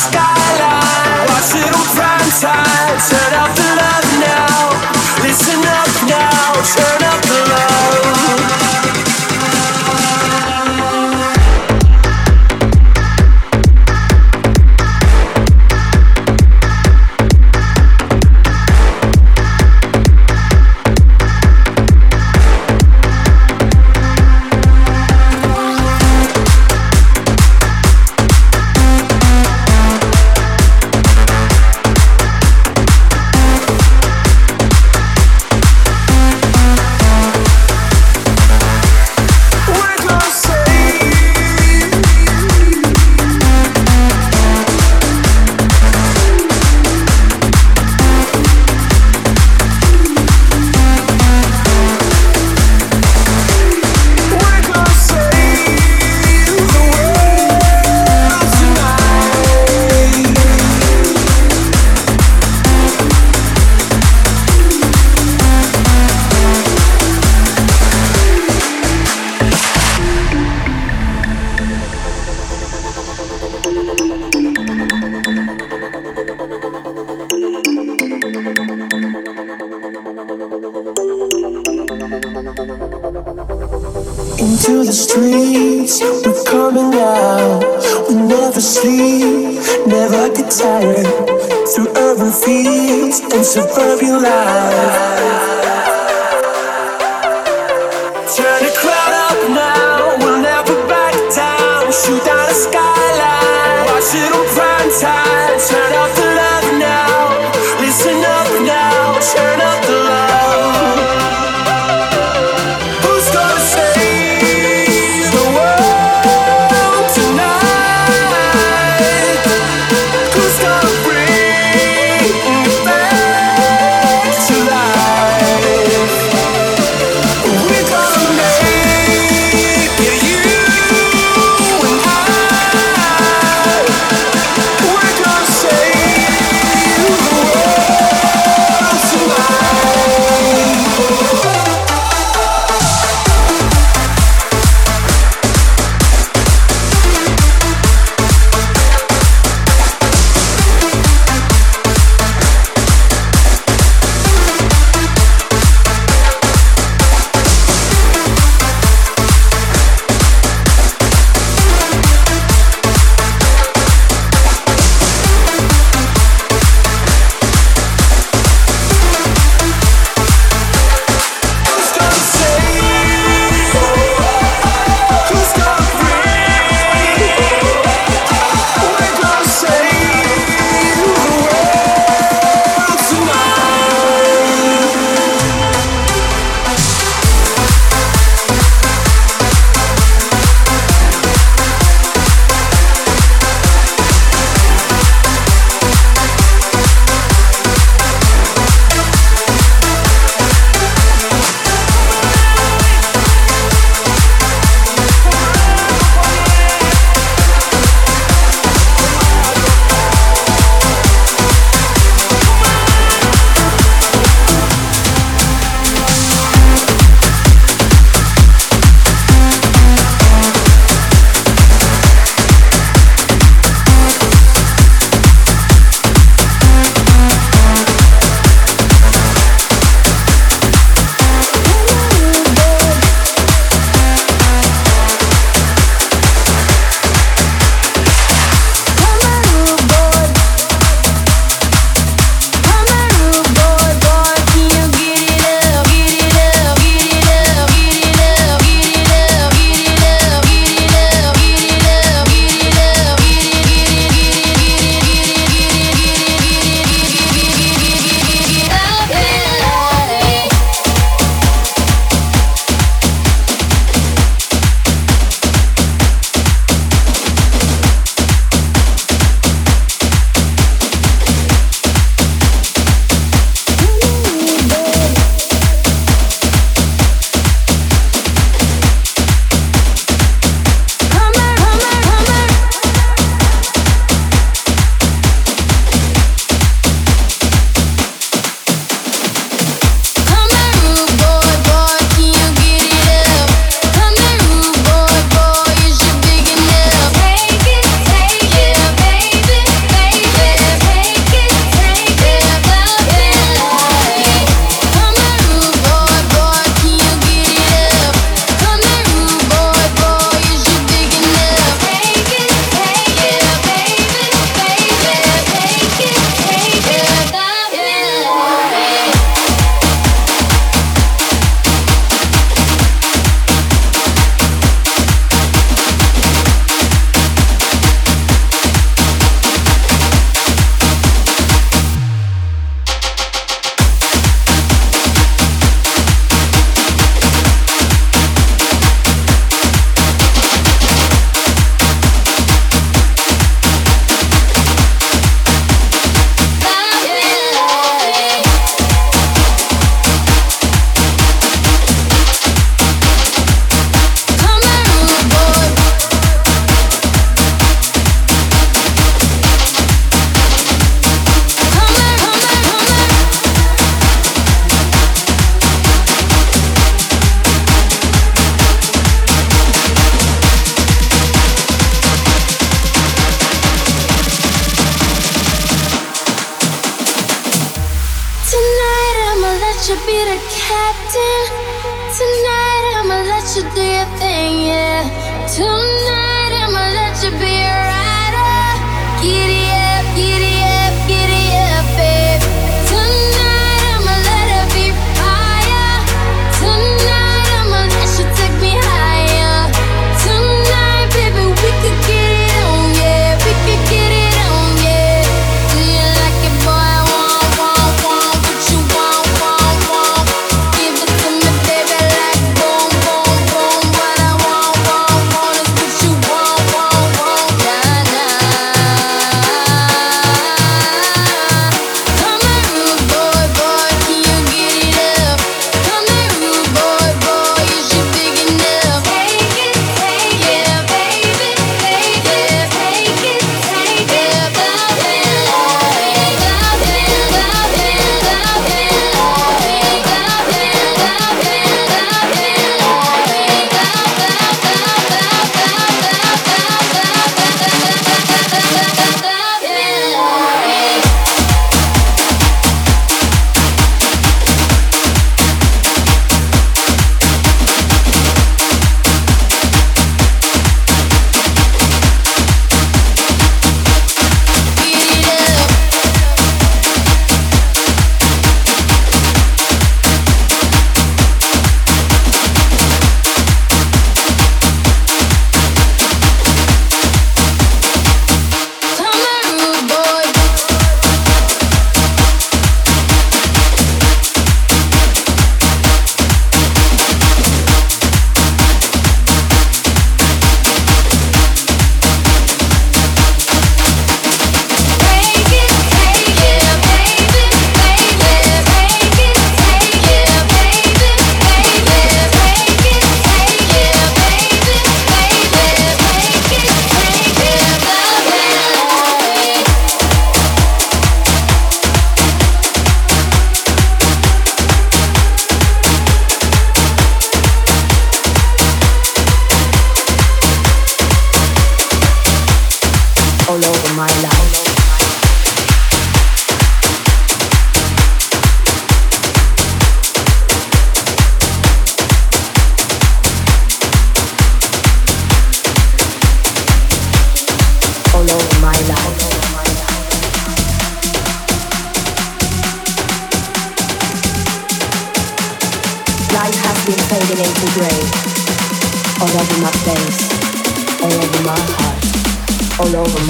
sky.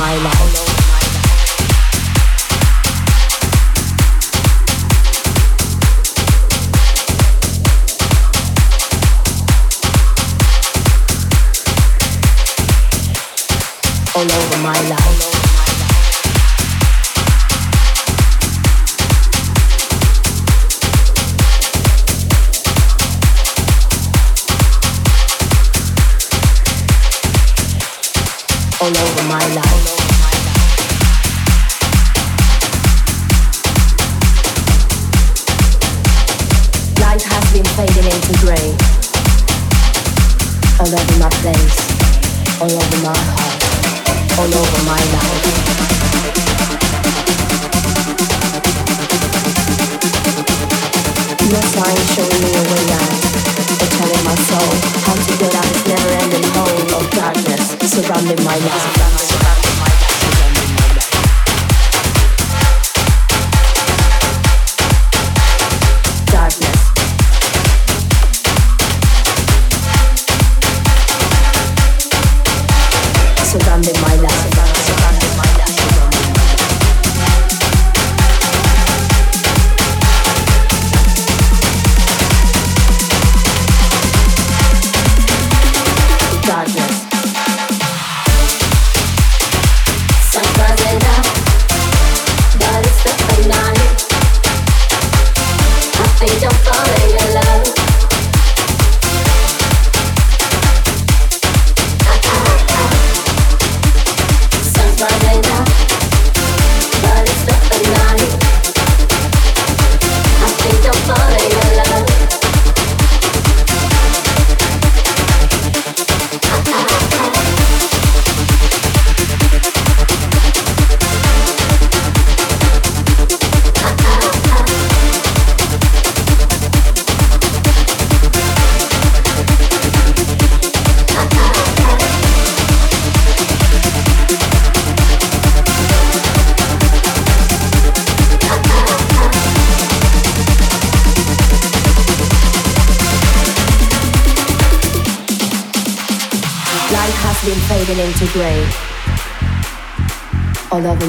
my life.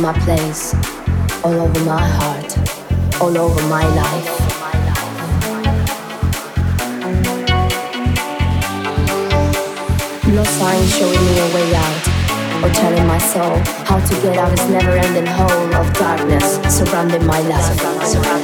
my place, all over my heart, all over my life. No sign showing me a way out or telling my soul how to get out this never-ending hole of darkness surrounding my life. Surrounding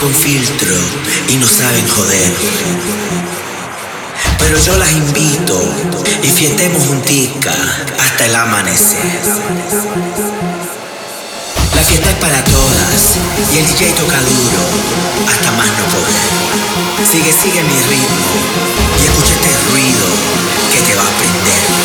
con filtro y no saben joder. Pero yo las invito y fiestemos juntica hasta el amanecer. La fiesta es para todas y el DJ toca duro hasta más no poder. Sigue, sigue mi ritmo y escucha este ruido que te va a prender.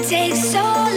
it takes so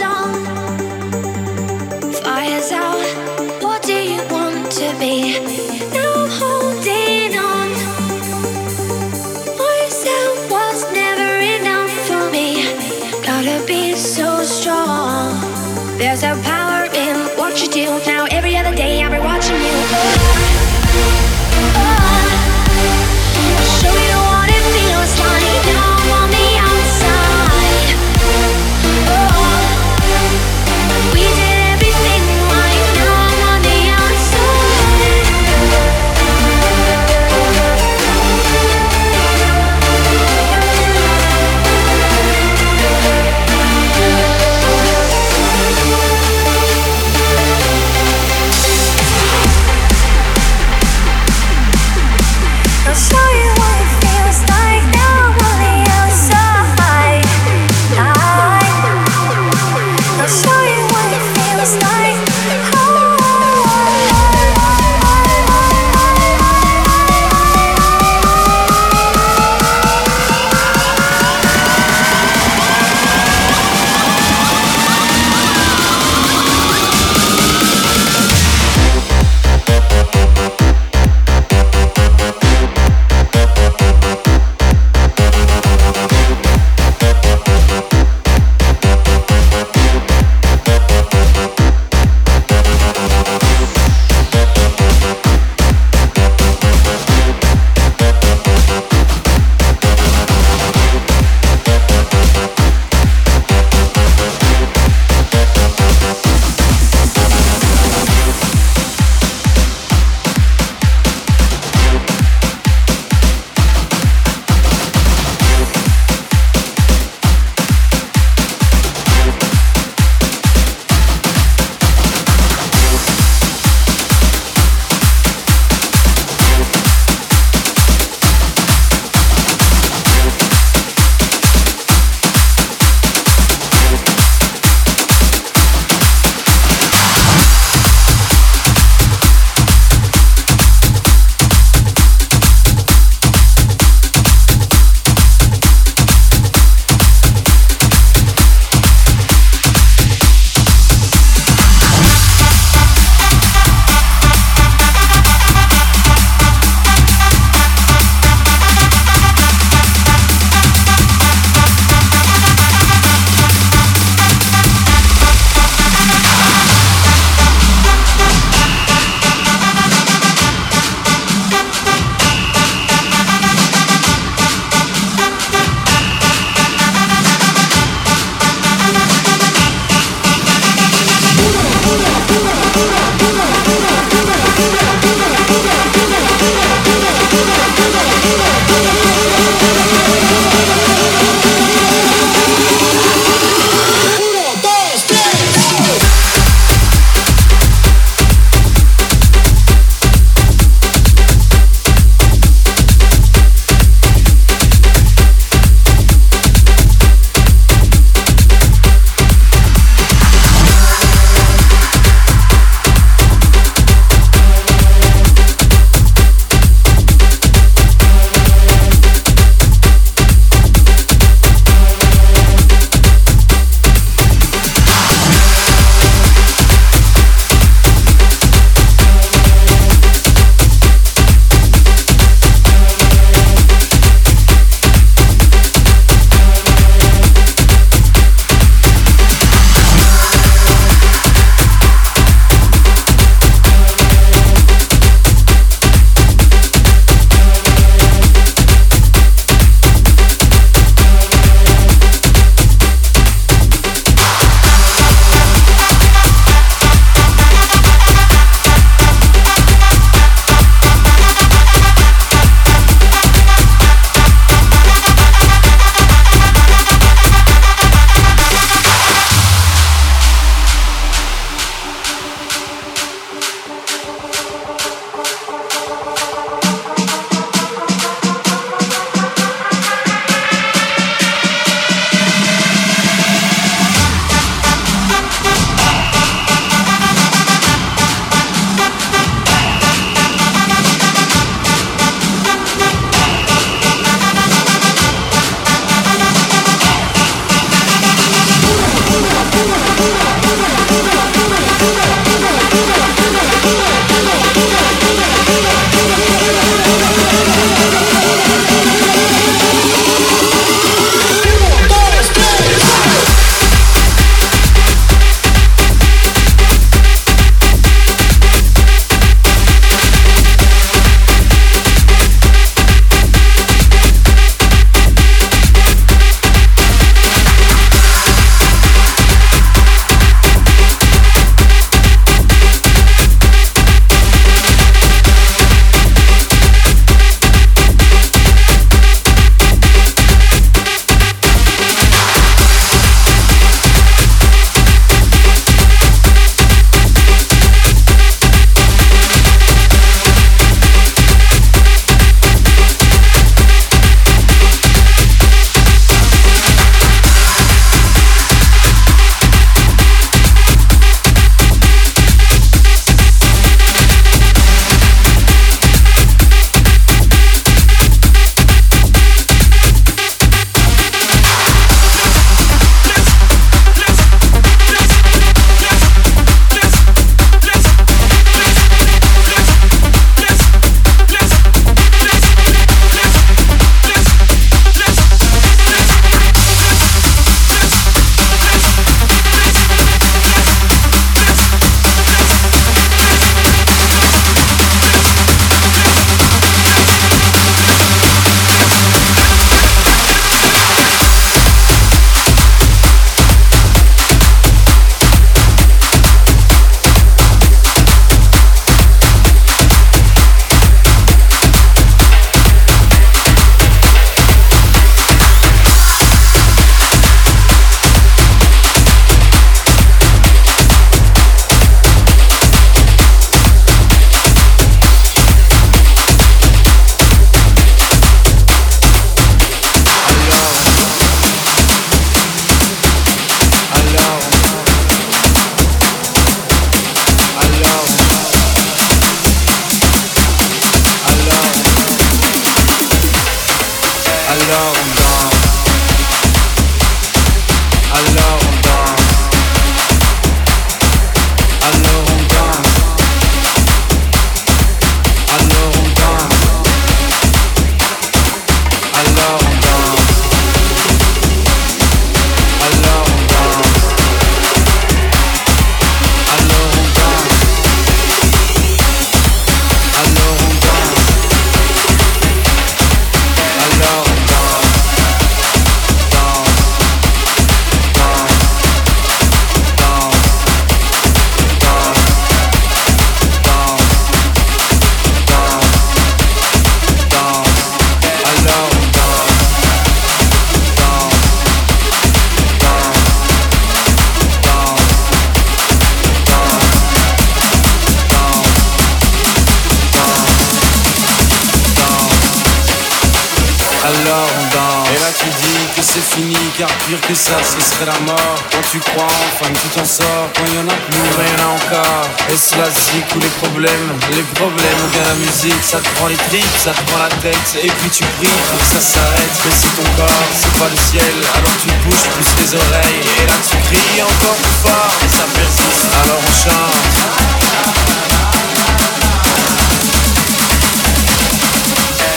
enfin tu t'en sors quand y'en a plus rien encore. Et cela c'est tous les problèmes, les problèmes ou bien la musique Ça te prend les tripes, ça te prend la tête Et puis tu pries pour que ça s'arrête. Mais c'est ton corps, c'est pas le ciel Alors tu bouges plus tes oreilles. Et là tu cries encore plus fort Et ça persiste, alors on chante.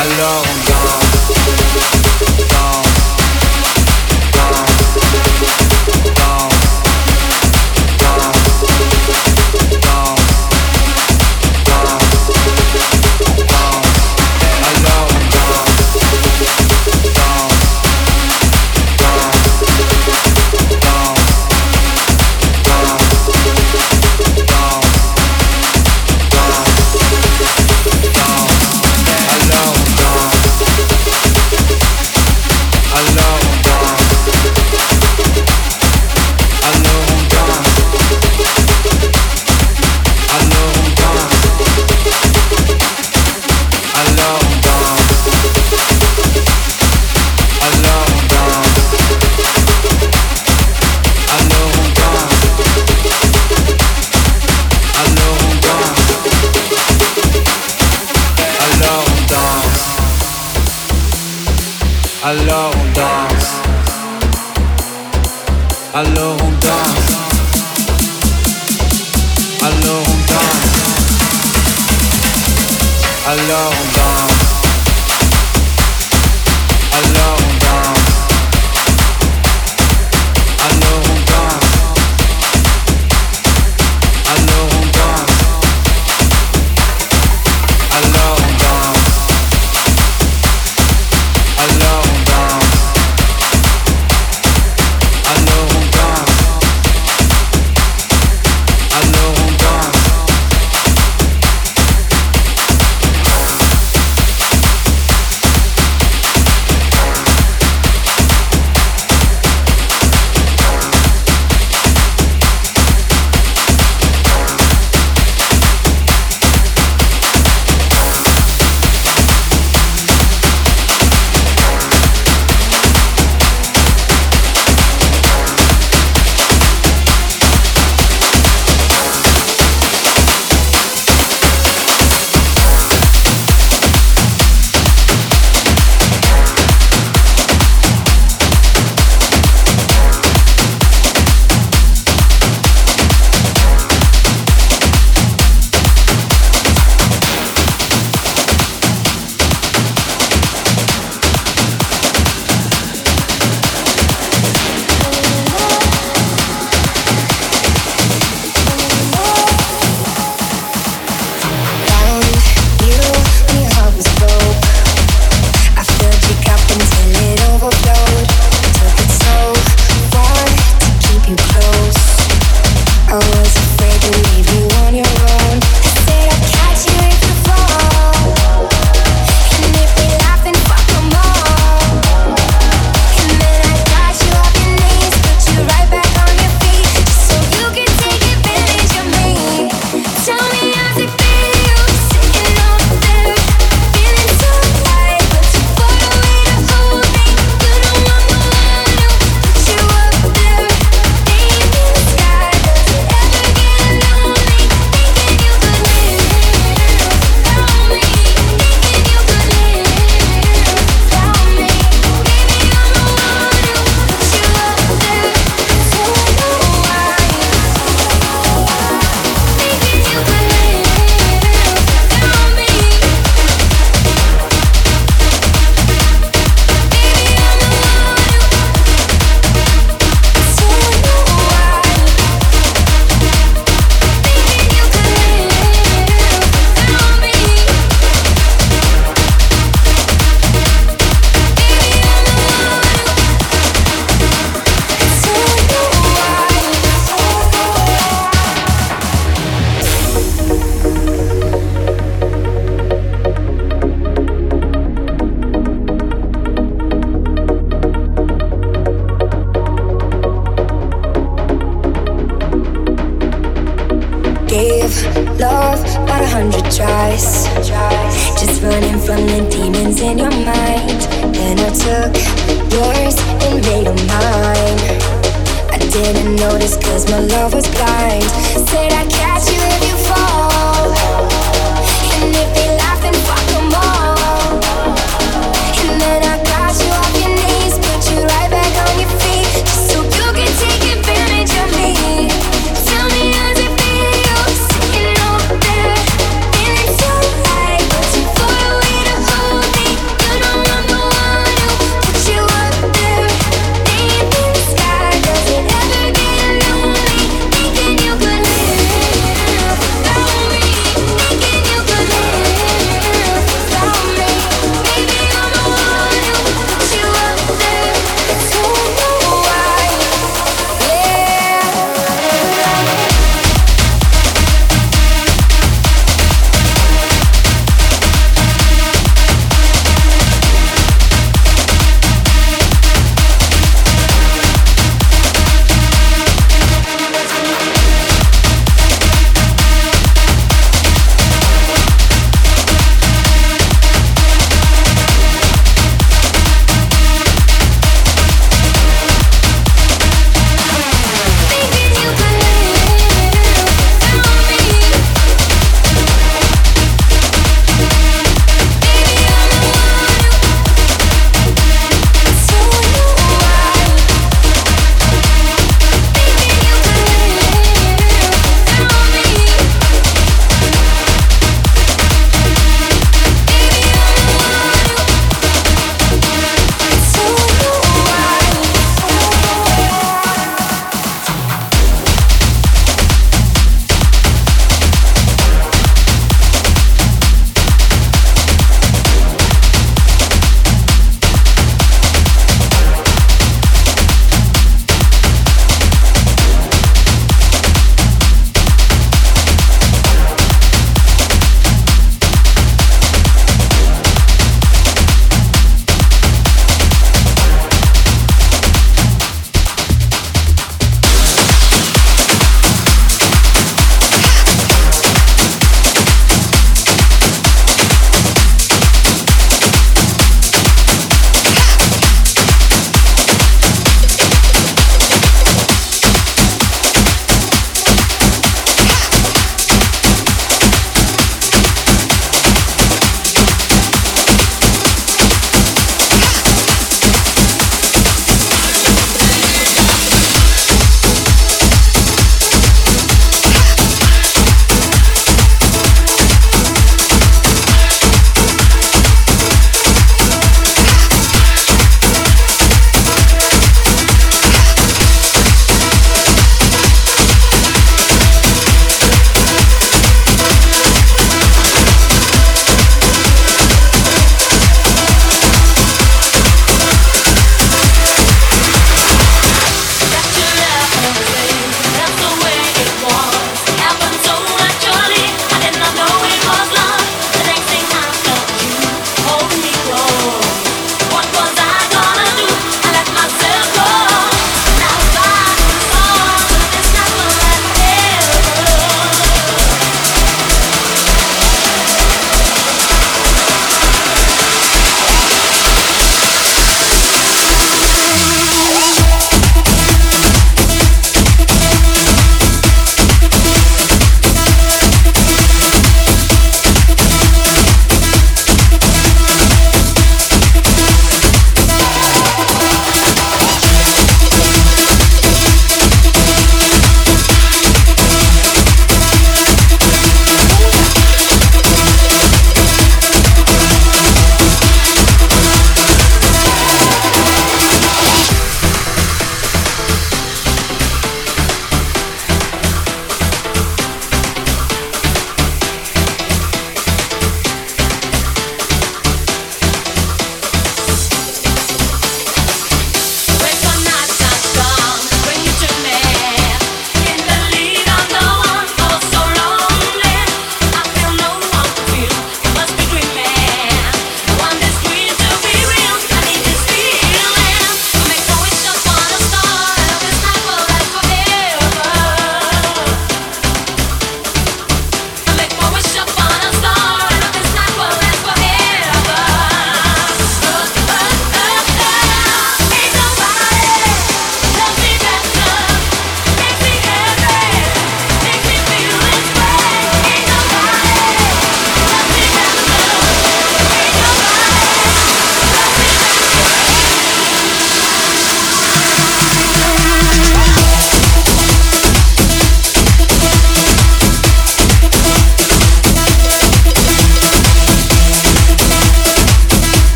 Alors on danse.